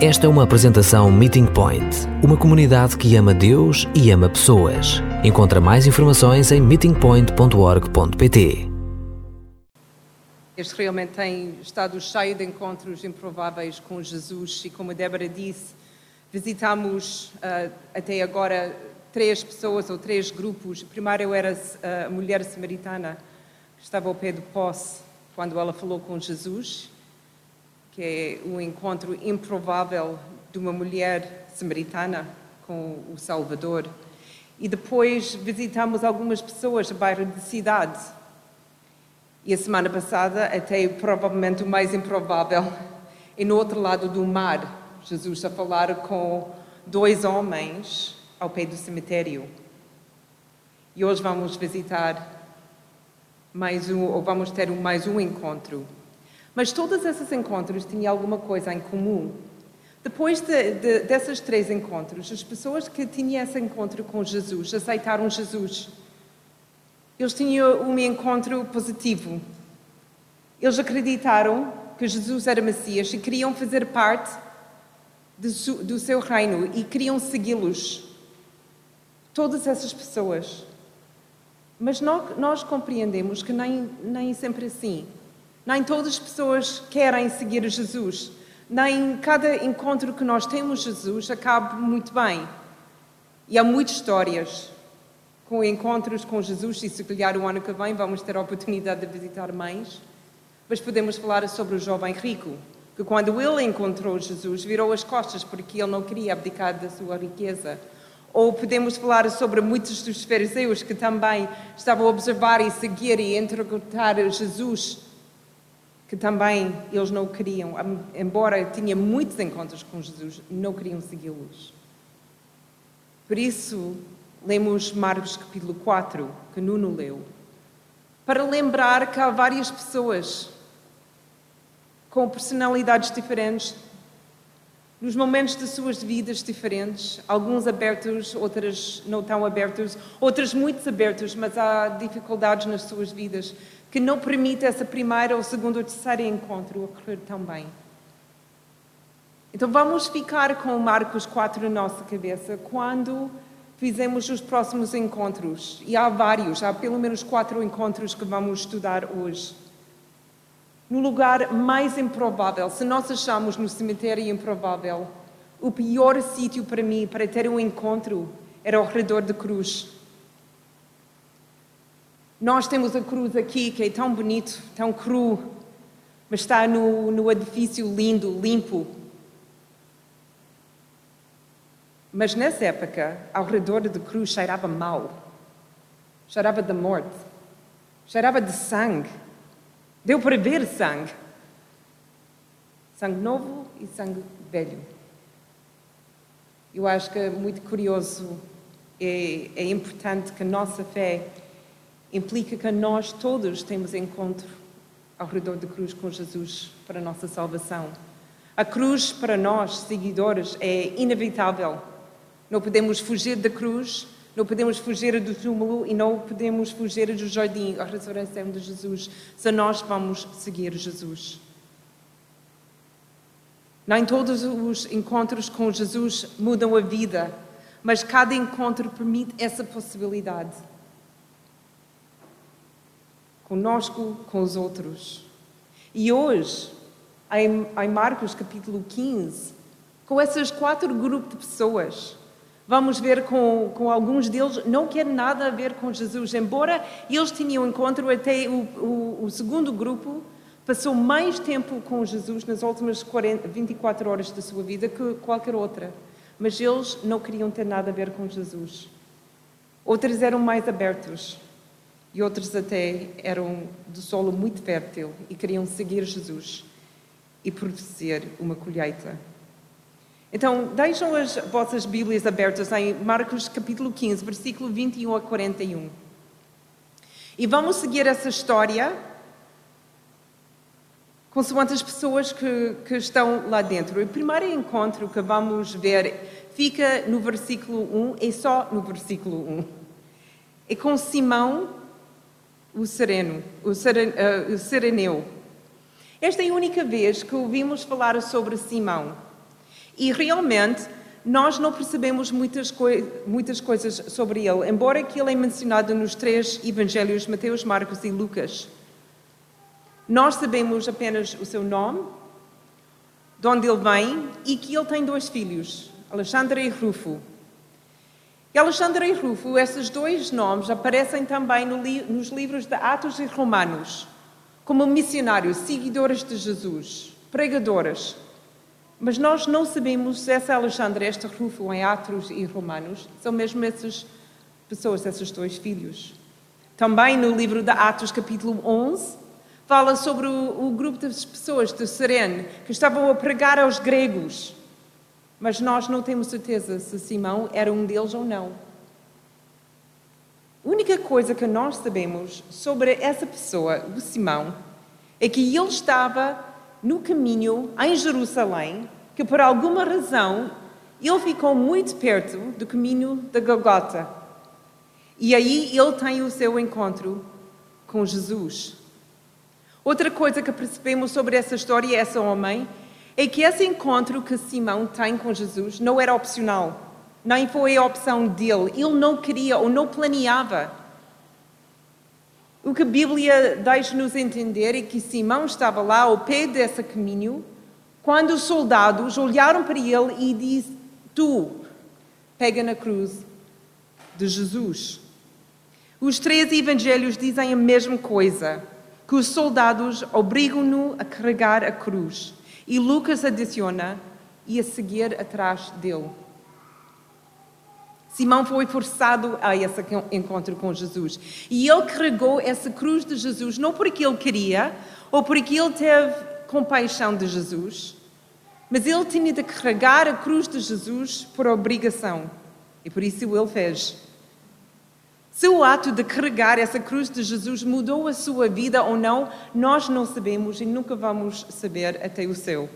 Esta é uma apresentação Meeting Point, uma comunidade que ama Deus e ama pessoas. Encontra mais informações em meetingpoint.org.pt. Este realmente tem estado cheio de encontros improváveis com Jesus e, como a Débora disse, visitamos uh, até agora três pessoas ou três grupos. Primeiro era ah, a mulher samaritana que estava ao pé do poço quando ela falou com Jesus que é um encontro improvável de uma mulher samaritana com o Salvador. E depois visitamos algumas pessoas no bairro de cidade. E a semana passada, até provavelmente o mais improvável, é no outro lado do mar, Jesus a falar com dois homens ao pé do cemitério. E hoje vamos visitar mais um, ou vamos ter mais um encontro mas todos esses encontros tinham alguma coisa em comum. Depois de, de, desses três encontros, as pessoas que tinham esse encontro com Jesus aceitaram Jesus. Eles tinham um encontro positivo. Eles acreditaram que Jesus era Messias e queriam fazer parte do, do seu reino e queriam segui-los. Todas essas pessoas. Mas nós, nós compreendemos que nem, nem sempre assim. Nem todas as pessoas querem seguir Jesus. Nem cada encontro que nós temos Jesus acaba muito bem. E há muitas histórias com encontros com Jesus, e se calhar o ano que vem vamos ter a oportunidade de visitar mais. Mas podemos falar sobre o jovem rico, que quando ele encontrou Jesus, virou as costas porque ele não queria abdicar da sua riqueza. Ou podemos falar sobre muitos dos fariseus que também estavam a observar e seguir e interrogar Jesus que também eles não queriam, embora tinha muitos encontros com Jesus, não queriam segui-los. Por isso, lemos Marcos capítulo 4, que Nuno leu, para lembrar que há várias pessoas com personalidades diferentes, nos momentos de suas vidas diferentes, alguns abertos, outras não tão abertos, outras muito abertos, mas há dificuldades nas suas vidas que não permite essa primeira ou segunda ou terceira encontro ocorrer tão bem. Então vamos ficar com Marcos 4 na nossa cabeça quando fizemos os próximos encontros. E há vários, há pelo menos quatro encontros que vamos estudar hoje. No lugar mais improvável, se nós achamos no cemitério improvável, o pior sítio para mim para ter um encontro era ao redor da cruz. Nós temos a cruz aqui, que é tão bonito, tão cru, mas está no, no edifício lindo, limpo. Mas nessa época, ao redor da cruz cheirava mal, cheirava de morte, cheirava de sangue. Deu para ver sangue. Sangue novo e sangue velho. Eu acho que é muito curioso, é, é importante que a nossa fé implica que nós todos temos encontro ao redor da cruz com Jesus para a nossa salvação. A cruz para nós, seguidores, é inevitável. Não podemos fugir da cruz, não podemos fugir do túmulo e não podemos fugir do jardim, a ressurreição de Jesus, se nós vamos seguir Jesus. Nem todos os encontros com Jesus mudam a vida, mas cada encontro permite essa possibilidade conosco, com os outros. E hoje, em, Marcos capítulo 15, com esses quatro grupos de pessoas, vamos ver com, com alguns deles não quer nada a ver com Jesus, embora eles tinham encontro até o, o, o segundo grupo passou mais tempo com Jesus nas últimas 40, 24 horas da sua vida que qualquer outra. Mas eles não queriam ter nada a ver com Jesus. Outros eram mais abertos e outros até eram do solo muito fértil e queriam seguir Jesus e produzir uma colheita. Então, deixam as vossas Bíblias abertas em Marcos capítulo 15, versículo 21 a 41. E vamos seguir essa história consoante as pessoas que, que estão lá dentro. O primeiro encontro que vamos ver fica no versículo 1, é só no versículo 1. É com Simão, o sereno, o, seren, uh, o sereneu. Esta é a única vez que ouvimos falar sobre Simão. E realmente nós não percebemos muitas, coi muitas coisas sobre ele, embora que ele é mencionado nos três evangelhos, Mateus, Marcos e Lucas. Nós sabemos apenas o seu nome, de onde ele vem e que ele tem dois filhos, Alexandre e Rufo. E Alexandre e Rufo, esses dois nomes aparecem também no li nos livros de Atos e Romanos, como missionários, seguidores de Jesus, pregadores. Mas nós não sabemos se essa Alexandre e este Rufo em Atos e Romanos são mesmo essas pessoas, esses dois filhos. Também no livro de Atos, capítulo 11, fala sobre o, o grupo de pessoas de Serene que estavam a pregar aos gregos. Mas nós não temos certeza se Simão era um deles ou não. A única coisa que nós sabemos sobre essa pessoa, o Simão, é que ele estava no caminho em Jerusalém, que por alguma razão ele ficou muito perto do caminho da Golgota. E aí ele tem o seu encontro com Jesus. Outra coisa que percebemos sobre essa história e essa homem é que esse encontro que Simão tem com Jesus não era opcional, nem foi a opção dele. Ele não queria ou não planeava. O que a Bíblia deixa-nos entender é que Simão estava lá ao pé desse caminho quando os soldados olharam para ele e disse: Tu, pega na cruz de Jesus. Os três evangelhos dizem a mesma coisa que os soldados obrigam-no a carregar a cruz. E Lucas adiciona e a seguir atrás dele. Simão foi forçado a esse encontro com Jesus. E ele carregou essa cruz de Jesus não porque ele queria ou porque ele teve compaixão de Jesus, mas ele tinha de carregar a cruz de Jesus por obrigação. E por isso ele fez. Se o ato de carregar essa cruz de Jesus mudou a sua vida ou não, nós não sabemos e nunca vamos saber até o céu.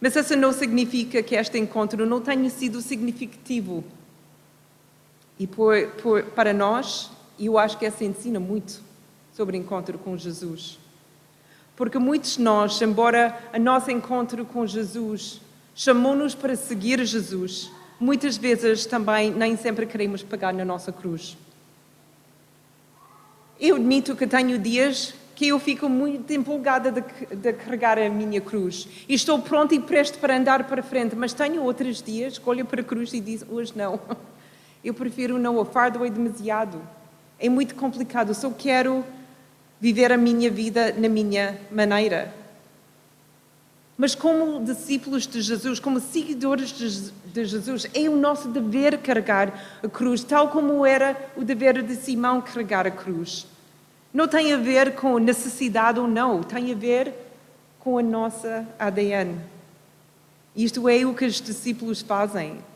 Mas isso não significa que este encontro não tenha sido significativo. E por, por, para nós, eu acho que essa ensina muito sobre o encontro com Jesus. Porque muitos de nós, embora o nosso encontro com Jesus chamou-nos para seguir Jesus, muitas vezes também nem sempre queremos pegar na nossa cruz. Eu admito que tenho dias que eu fico muito empolgada de, de, carregar a minha cruz. E estou pronta e presto para andar para frente, mas tenho outros dias que olho para a cruz e digo, hoje não. Eu prefiro não, o fardo é demasiado. É muito complicado, só quero viver a minha vida na minha maneira. Mas como discípulos de Jesus, como seguidores de Jesus, é o nosso dever carregar a cruz, tal como era o dever de Simão carregar a cruz. Não tem a ver com necessidade ou não, tem a ver com a nossa ADN. Isto é o que os discípulos fazem.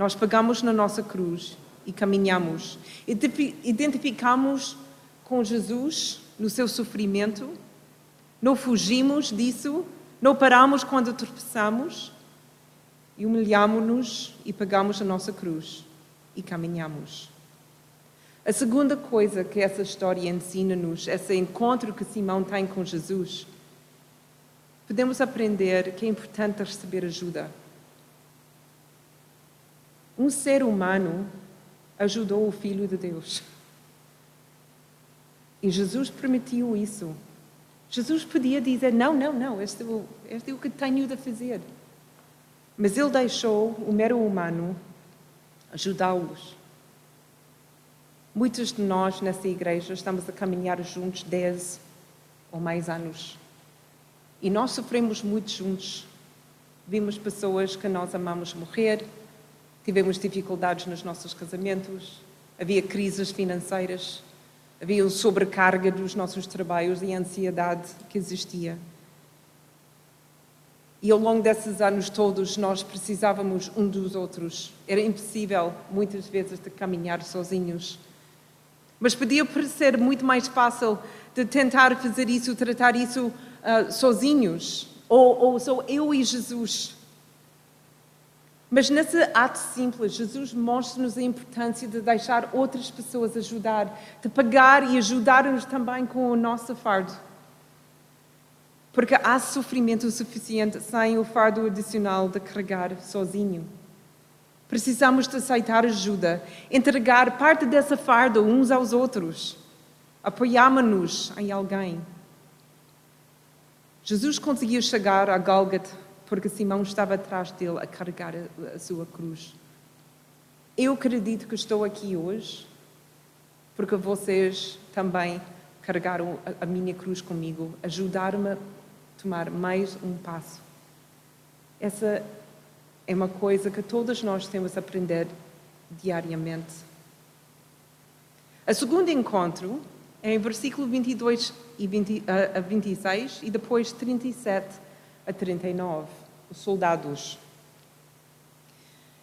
Nós pegamos na nossa cruz e caminhamos. Identificamos com Jesus no seu sofrimento, não fugimos disso não paramos quando tropeçamos e humilhamos-nos e pagamos a nossa cruz e caminhamos. A segunda coisa que essa história ensina-nos, esse encontro que Simão tem com Jesus, podemos aprender que é importante receber ajuda. Um ser humano ajudou o Filho de Deus. E Jesus permitiu isso Jesus podia dizer: Não, não, não, este, é este é o que tenho de fazer. Mas ele deixou o mero humano ajudá-los. Muitos de nós nessa igreja estamos a caminhar juntos 10 ou mais anos. E nós sofremos muito juntos. Vimos pessoas que nós amamos morrer, tivemos dificuldades nos nossos casamentos, havia crises financeiras. Havia uma sobrecarga dos nossos trabalhos e a ansiedade que existia. E ao longo desses anos todos nós precisávamos um dos outros. Era impossível, muitas vezes, de caminhar sozinhos. Mas podia parecer muito mais fácil de tentar fazer isso, tratar isso uh, sozinhos. Ou, ou só eu e Jesus. Mas nesse ato simples, Jesus mostra-nos a importância de deixar outras pessoas ajudar, de pagar e ajudar-nos também com o nosso fardo. Porque há sofrimento suficiente sem o fardo adicional de carregar sozinho. Precisamos de aceitar ajuda, entregar parte dessa farda uns aos outros. Apoiámonos em alguém. Jesus conseguiu chegar a Gólgota porque Simão estava atrás dele a carregar a, a sua cruz. Eu acredito que estou aqui hoje porque vocês também carregaram a, a minha cruz comigo, ajudaram-me a tomar mais um passo. Essa é uma coisa que todos nós temos a aprender diariamente. O segundo encontro é em versículo 22 e 20, a 26 e depois 37 a 39, os soldados.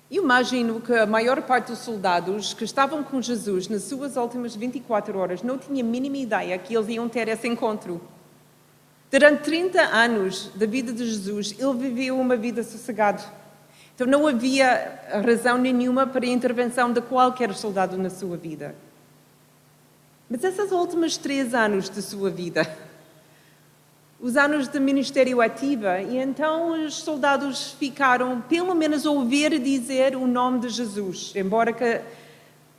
Imagino que a maior parte dos soldados que estavam com Jesus nas suas últimas 24 horas não tinha a mínima ideia que eles iam ter esse encontro. Durante 30 anos da vida de Jesus, ele viveu uma vida sossegada então não havia razão nenhuma para a intervenção de qualquer soldado na sua vida. Mas esses últimos três anos de sua vida, os anos de ministério ativa, e então os soldados ficaram, pelo menos, ouvir dizer o nome de Jesus, embora que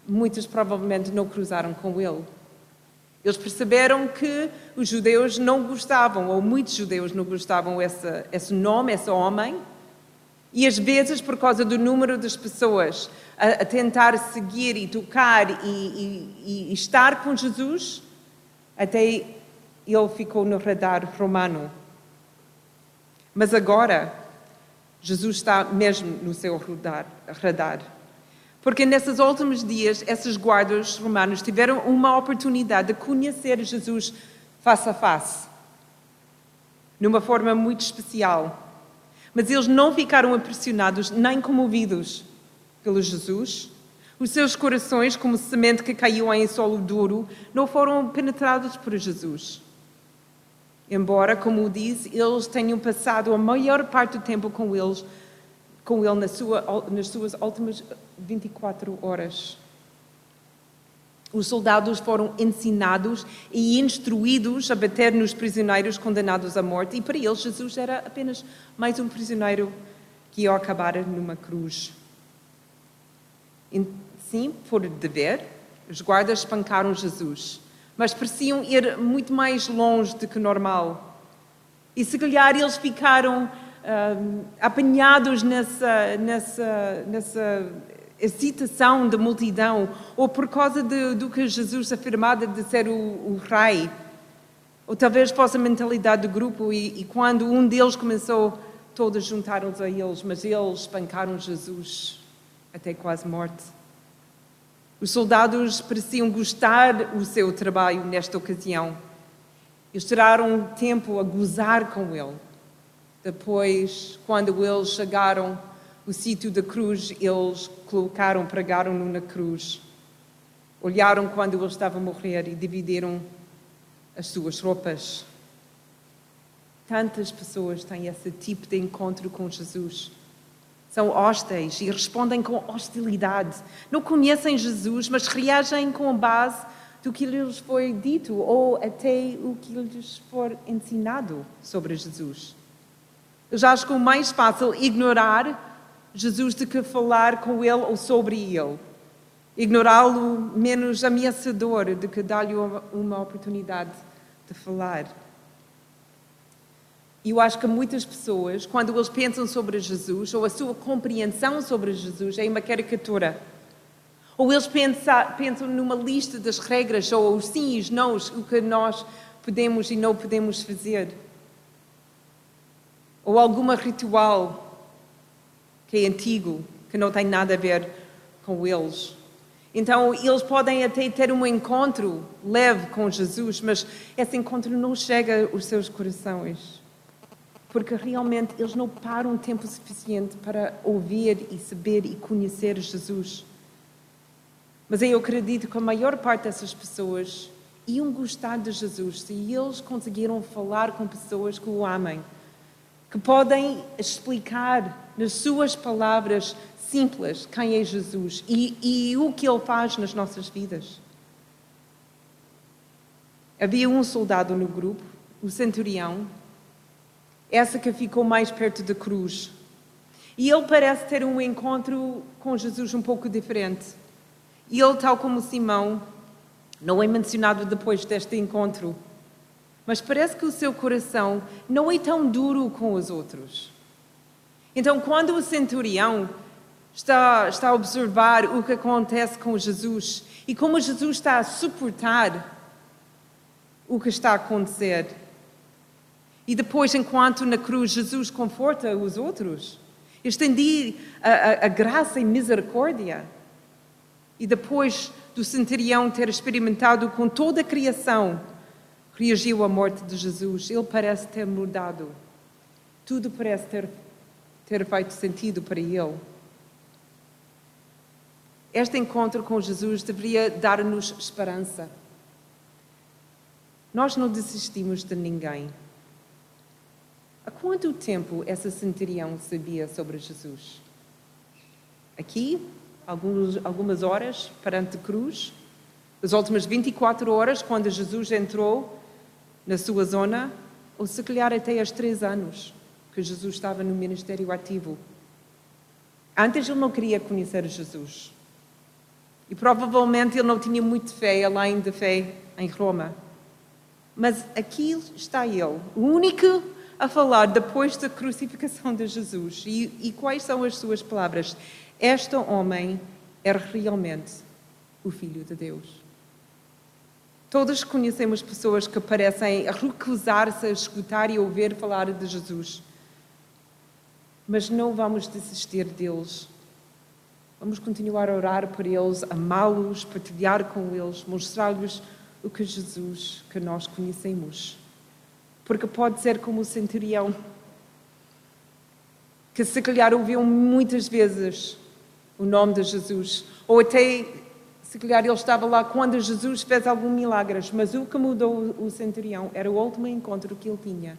muitos provavelmente não cruzaram com ele. Eles perceberam que os judeus não gostavam, ou muitos judeus não gostavam desse, esse nome, esse homem, e às vezes, por causa do número das pessoas a, a tentar seguir e tocar e, e, e, estar com Jesus, até ele ficou no radar romano. Mas agora, Jesus está mesmo no seu radar. Porque nesses últimos dias, esses guardas romanos tiveram uma oportunidade de conhecer Jesus face a face, numa forma muito especial. Mas eles não ficaram impressionados nem comovidos pelo Jesus. Os seus corações, como semente que caiu em solo duro, não foram penetrados por Jesus. Embora, como diz, eles tenham passado a maior parte do tempo com eles, com ele sua, nas suas últimas 24 horas. Os soldados foram ensinados e instruídos a bater nos prisioneiros condenados à morte, e para eles Jesus era apenas mais um prisioneiro que ia acabar numa cruz. Sim, por dever, os guardas espancaram Jesus, mas pareciam ir muito mais longe do que normal. E se calhar eles ficaram uh, apanhados nessa, nessa, nessa excitação da multidão, ou por causa de, do que Jesus afirmava de ser o, o rei, ou talvez fosse a mentalidade do grupo, e, e quando um deles começou, todos juntaram-se a eles, mas eles espancaram Jesus até quase morte. Os soldados pareciam gostar do seu trabalho nesta ocasião. Eles tiraram tempo a gozar com ele. Depois, quando eles chegaram o sítio da cruz, eles colocaram, pregaram-no na cruz. Olharam quando ele estava a morrer e dividiram as suas roupas. Tantas pessoas têm esse tipo de encontro com Jesus. São hostis e respondem com hostilidade. Não conhecem Jesus, mas reagem com base do que lhes foi dito ou até o que lhes for ensinado sobre Jesus. Eu já acho que o mais fácil ignorar Jesus de que falar com ele ou sobre ele. Ignorá-lo menos ameaçador do que dar-lhe uma oportunidade de falar. E eu acho que muitas pessoas, quando eles pensam sobre Jesus, ou a sua compreensão sobre Jesus, é uma caricatura. Ou eles pensam, pensam numa lista das regras, ou os sim e os nãos, o que nós podemos e não podemos fazer. Ou alguma ritual que é antigo, que não tem nada a ver com eles. Então, eles podem até ter um encontro leve com Jesus, mas esse encontro não chega aos seus corações. Porque realmente eles não param tempo suficiente para ouvir e saber e conhecer Jesus. Mas eu acredito que a maior parte dessas pessoas iam gostar de Jesus se eles conseguiram falar com pessoas que o amem que podem explicar nas suas palavras simples quem é Jesus e, e o que ele faz nas nossas vidas. Havia um soldado no grupo, o centurião, essa que ficou mais perto da cruz. E ele parece ter um encontro com Jesus um pouco diferente. E ele, tal como Simão, não é mencionado depois deste encontro, mas parece que o seu coração não é tão duro com os outros. Então, quando o centurião está, está a observar o que acontece com Jesus e como Jesus está a suportar o que está a acontecer, e depois, enquanto na cruz Jesus conforta os outros, estendi a, a, a graça e misericórdia. E depois do centurião ter experimentado com toda a criação, reagiu à morte de Jesus. Ele parece ter mudado. Tudo parece ter, ter feito sentido para ele. Este encontro com Jesus deveria dar-nos esperança. Nós não desistimos de ninguém. Há quanto tempo essa centurião sabia sobre Jesus? Aqui, alguns, algumas horas perante a cruz, as últimas 24 horas, quando Jesus entrou na sua zona, ou se calhar até aos três anos que Jesus estava no ministério ativo. Antes ele não queria conhecer Jesus. E provavelmente ele não tinha muito fé, além de fé em Roma. Mas aqui está ele, o único a falar depois da crucificação de Jesus. E, e quais são as suas palavras? Este homem era realmente o Filho de Deus. Todos conhecemos pessoas que parecem recusar-se a escutar e ouvir falar de Jesus. Mas não vamos desistir deles. Vamos continuar a orar por eles, amá-los, partilhar com eles, mostrar-lhes o que Jesus que nós conhecemos porque pode ser como o centurião, que se calhar ouviu muitas vezes o nome de Jesus, ou até se calhar ele estava lá quando Jesus fez algum milagre, mas o que mudou o centurião era o último encontro que ele tinha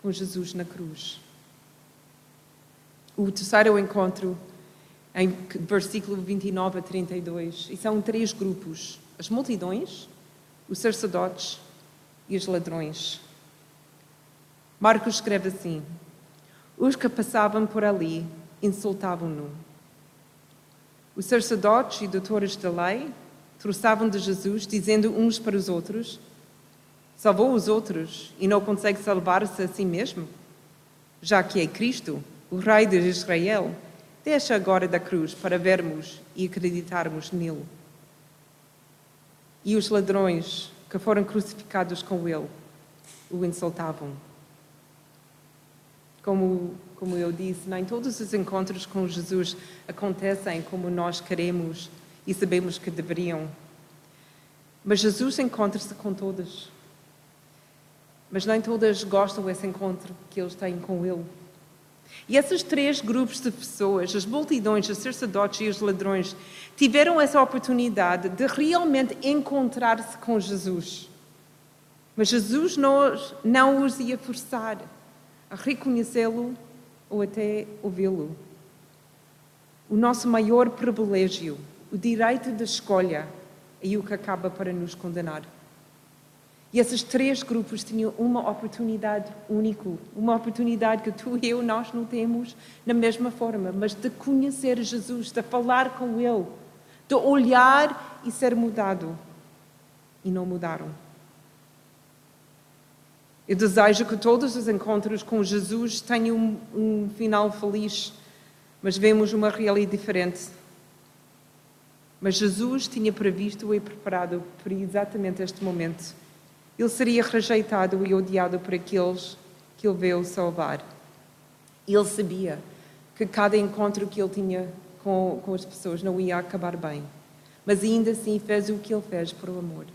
com Jesus na cruz. O terceiro encontro, em versículo 29 a 32, e são três grupos: as multidões, os sacerdotes e os ladrões. Marcos escreve assim: Os que passavam por ali insultavam-no. Os sacerdotes e doutores da lei trouxavam de Jesus, dizendo uns para os outros: Salvou os outros e não consegue salvar-se a si mesmo? Já que é Cristo, o Rei de Israel, deixa agora da cruz para vermos e acreditarmos nele. E os ladrões que foram crucificados com ele o insultavam. Como, como eu disse, nem todos os encontros com Jesus acontecem como nós queremos e sabemos que deveriam. Mas Jesus encontra-se com todas. Mas nem todas gostam desse encontro que eles têm com Ele. E esses três grupos de pessoas, as multidões, os sacerdotes e os ladrões, tiveram essa oportunidade de realmente encontrar-se com Jesus. Mas Jesus não, não os ia forçar reconhecê-lo ou até ouvi-lo. O nosso maior privilégio, o direito de escolha, é o que acaba para nos condenar. E esses três grupos tinham uma oportunidade única, uma oportunidade que tu e eu, nós não temos na mesma forma, mas de conhecer Jesus, de falar com Ele, de olhar e ser mudado. E não mudaram. Eu desejo que todos os encontros com Jesus tenham um, um final feliz, mas vemos uma realidade diferente. Mas Jesus tinha previsto e preparado para exatamente este momento. Ele seria rejeitado e odiado por aqueles que ele veio salvar. Ele sabia que cada encontro que ele tinha com, com as pessoas não ia acabar bem, mas ainda assim fez o que ele fez por amor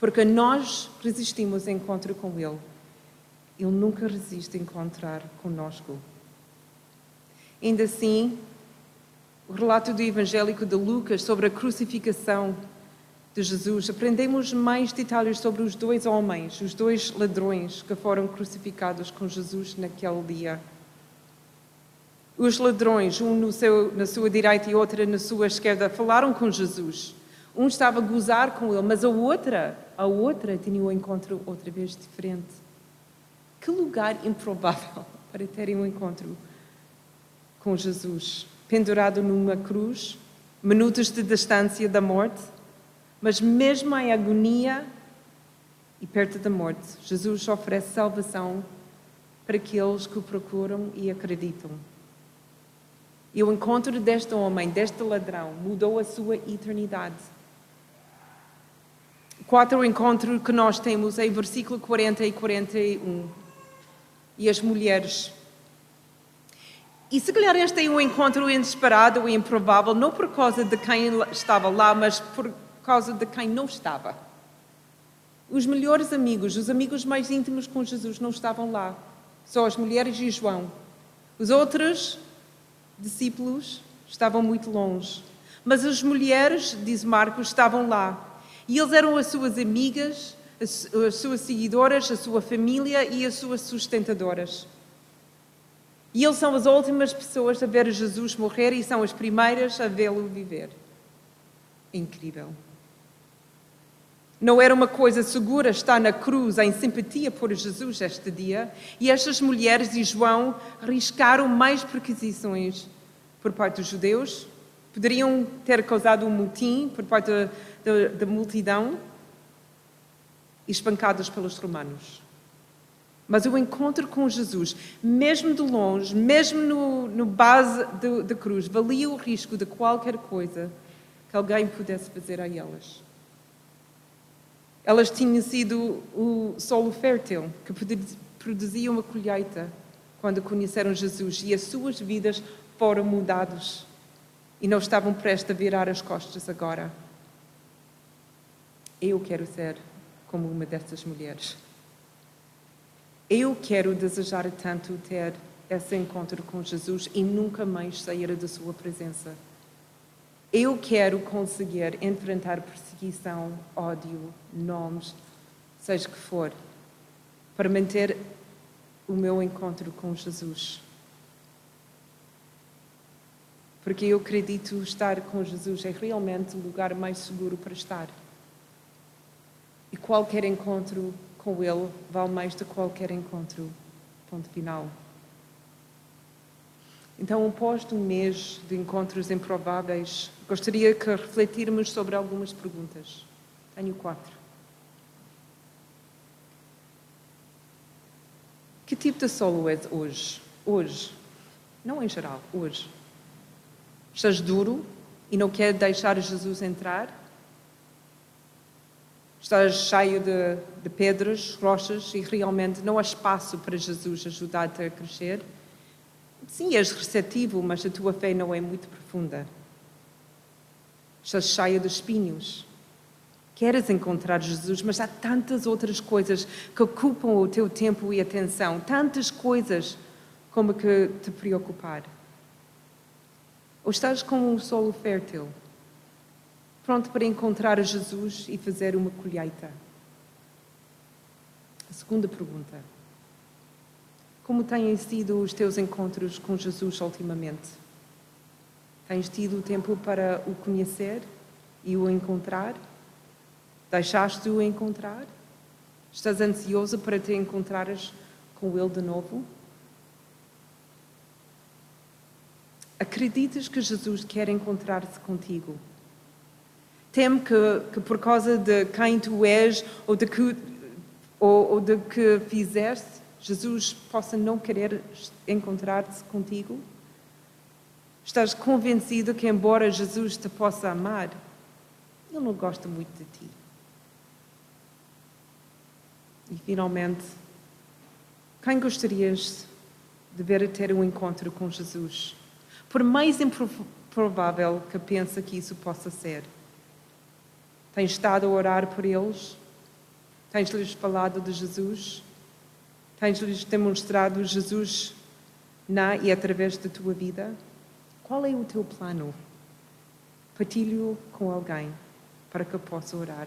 porque nós resistimos ao encontro com Ele. Ele nunca resiste a encontrar conosco. Ainda assim, o relato do Evangélico de Lucas sobre a crucificação de Jesus, aprendemos mais detalhes sobre os dois homens, os dois ladrões que foram crucificados com Jesus naquele dia. Os ladrões, um seu, na sua direita e outro na sua esquerda, falaram com Jesus. Um estava a gozar com ele, mas a outra, a outra tinha um encontro outra vez diferente. Que lugar improvável para terem um encontro com Jesus, pendurado numa cruz, minutos de distância da morte, mas mesmo em agonia e perto da morte, Jesus oferece salvação para aqueles que o procuram e acreditam. E o encontro deste homem, deste ladrão, mudou a sua eternidade. Quatro encontros que nós temos em versículo 40 e 41. E as mulheres. E se calhar este é um encontro inesperado e improvável, não por causa de quem estava lá, mas por causa de quem não estava. Os melhores amigos, os amigos mais íntimos com Jesus, não estavam lá. Só as mulheres e João. Os outros discípulos estavam muito longe. Mas as mulheres, diz Marcos, estavam lá. E eles eram as suas amigas, as, as suas seguidoras, a sua família e as suas sustentadoras. E eles são as últimas pessoas a ver Jesus morrer e são as primeiras a vê-lo viver. Incrível. Não era uma coisa segura estar na cruz em simpatia por Jesus este dia, e estas mulheres e João arriscaram mais perquisições por parte dos judeus, poderiam ter causado um motim por parte da, multidão e espancadas pelos romanos. Mas o encontro com Jesus, mesmo de longe, mesmo no, no base da cruz, valia o risco de qualquer coisa que alguém pudesse fazer a elas. Elas tinham sido o solo fértil que produzia uma colheita quando conheceram Jesus e as suas vidas foram mudadas e não estavam prestes a virar as costas agora. Eu quero ser como uma dessas mulheres. Eu quero desejar tanto ter esse encontro com Jesus e nunca mais sair da sua presença. Eu quero conseguir enfrentar perseguição, ódio, nomes, seja o que for, para manter o meu encontro com Jesus. Porque eu acredito estar com Jesus é realmente o lugar mais seguro para estar. E qualquer encontro com Ele vale mais do que qualquer encontro. Ponto final. Então, após um mês de encontros improváveis, gostaria que refletirmos sobre algumas perguntas. Tenho quatro. Que tipo de solo és hoje? Hoje. Não em geral, hoje. Estás duro e não quer deixar Jesus entrar? Estás cheio de, de pedras, rochas e realmente não há espaço para Jesus ajudar-te a crescer? Sim, és receptivo, mas a tua fé não é muito profunda. Estás cheia de espinhos. Queres encontrar Jesus, mas há tantas outras coisas que ocupam o teu tempo e atenção, tantas coisas como que te preocupar. Ou estás como um solo fértil, pronto para encontrar Jesus e fazer uma colheita? A segunda pergunta. Como têm sido os teus encontros com Jesus ultimamente? Tens tido tempo para o conhecer e o encontrar? Deixaste-o encontrar? Estás ansioso para te encontrares com ele de novo? Acreditas que Jesus quer encontrar-se contigo? Teme que, que, por causa de quem tu és ou de que, ou, ou de que fizeste, Jesus possa não querer encontrar-se contigo? Estás convencido que, embora Jesus te possa amar, Ele não gosta muito de ti? E, finalmente, quem gostarias de ver ter um encontro com Jesus? Por mais improvável que pensa que isso possa ser. Tens estado a orar por eles? Tens-lhes falado de Jesus? Tens-lhes demonstrado Jesus na e através da tua vida? Qual é o teu plano? Partilho com alguém para que possa orar.